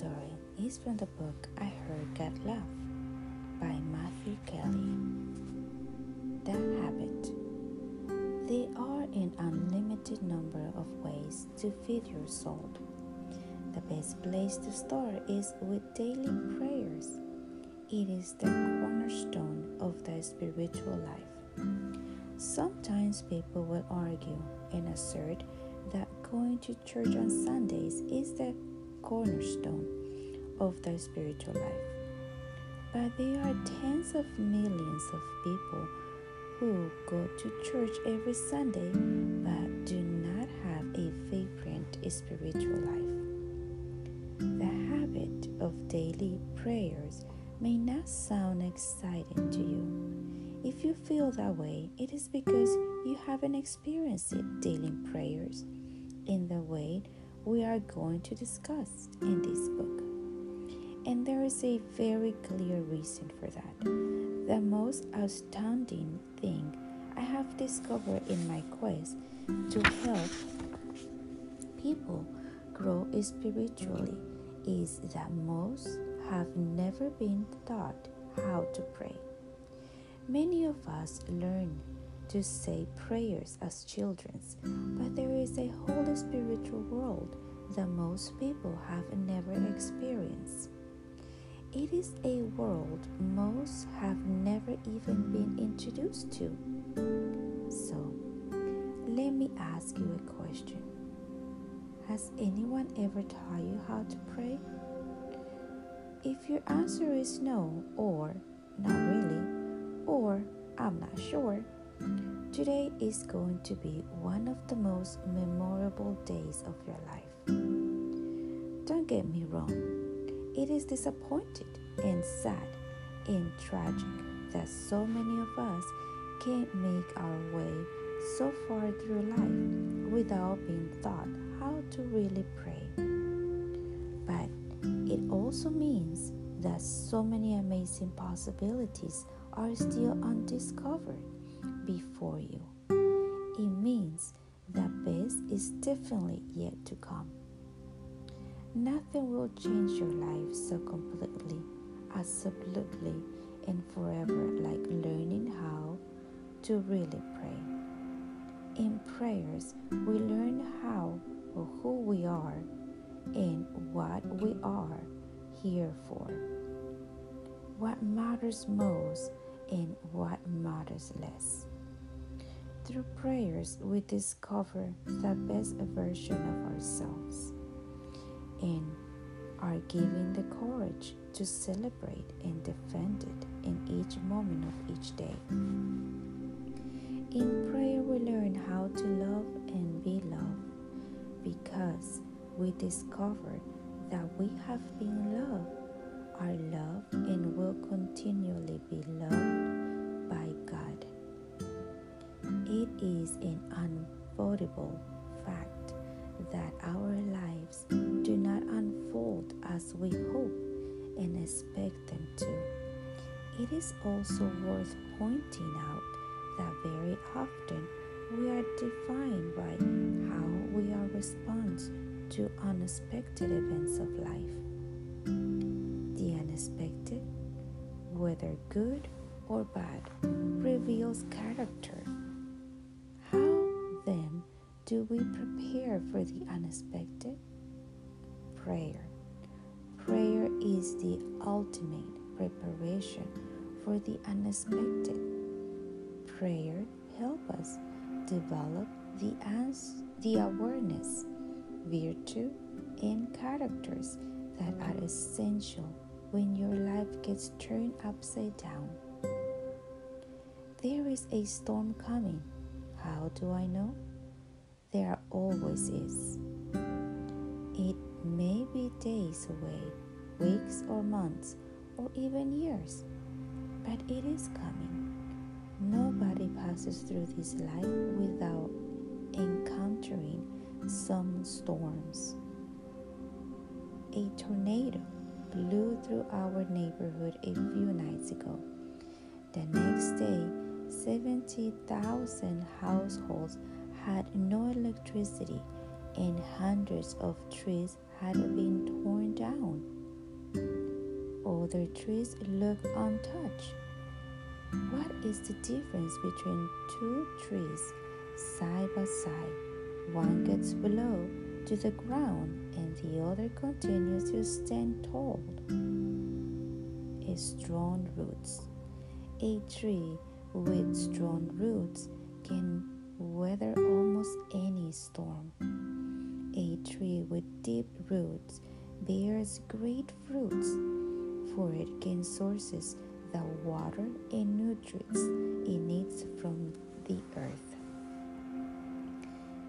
story is from the book I Heard God Laugh by Matthew Kelly. The Habit. There are an unlimited number of ways to feed your soul. The best place to start is with daily prayers. It is the cornerstone of the spiritual life. Sometimes people will argue and assert that going to church on Sundays is the cornerstone of their spiritual life. But there are tens of millions of people who go to church every Sunday but do not have a vibrant spiritual life. The habit of daily prayers may not sound exciting to you. If you feel that way, it is because you haven't experienced it daily prayers in the way we are going to discuss in this book. And there is a very clear reason for that. The most astounding thing I have discovered in my quest to help people grow spiritually is that most have never been taught how to pray. Many of us learn to say prayers as children, but there is a whole spiritual world that most people have never experienced. It is a world most have never even been introduced to. So, let me ask you a question. Has anyone ever taught you how to pray? If your answer is no, or not really, or I'm not sure, Today is going to be one of the most memorable days of your life. Don't get me wrong, it is disappointing and sad and tragic that so many of us can't make our way so far through life without being taught how to really pray. But it also means that so many amazing possibilities are still undiscovered before you. It means that best is definitely yet to come. Nothing will change your life so completely, absolutely, and forever like learning how to really pray. In prayers, we learn how or who we are and what we are here for. What matters most and what matters less. Through prayers, we discover the best version of ourselves and are given the courage to celebrate and defend it in each moment of each day. In prayer, we learn how to love and be loved because we discover that we have been loved, are loved, and will continually be loved by God. It is an unavoidable fact that our lives do not unfold as we hope and expect them to. It is also worth pointing out that very often we are defined by how we are respond to unexpected events of life. The unexpected, whether good or bad, reveals character do we prepare for the unexpected? Prayer. Prayer is the ultimate preparation for the unexpected. Prayer helps us develop the, ans- the awareness, virtue, and characters that are essential when your life gets turned upside down. There is a storm coming. How do I know? There always is. It may be days away, weeks or months, or even years, but it is coming. Nobody passes through this life without encountering some storms. A tornado blew through our neighborhood a few nights ago. The next day, 70,000 households had no electricity and hundreds of trees had been torn down. Other trees look untouched. What is the difference between two trees side by side? One gets below to the ground and the other continues to stand tall. Strong roots. A tree with strong roots can weather almost any storm. A tree with deep roots bears great fruits, for it can sources the water and nutrients it needs from the earth.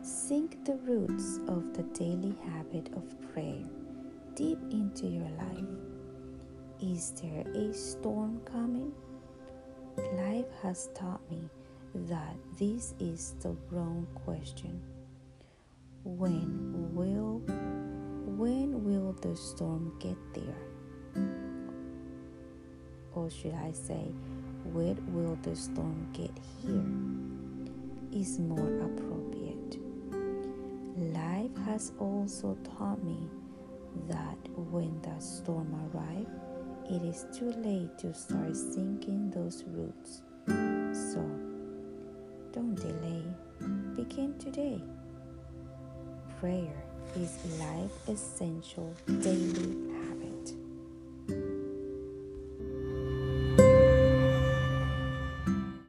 Sink the roots of the daily habit of prayer deep into your life. Is there a storm coming? Life has taught me that this is the wrong question. When will when will the storm get there? Or should I say, when will the storm get here? Is more appropriate. Life has also taught me that when the storm arrives, it is too late to start sinking those roots. Don't delay. Begin today. Prayer is life essential daily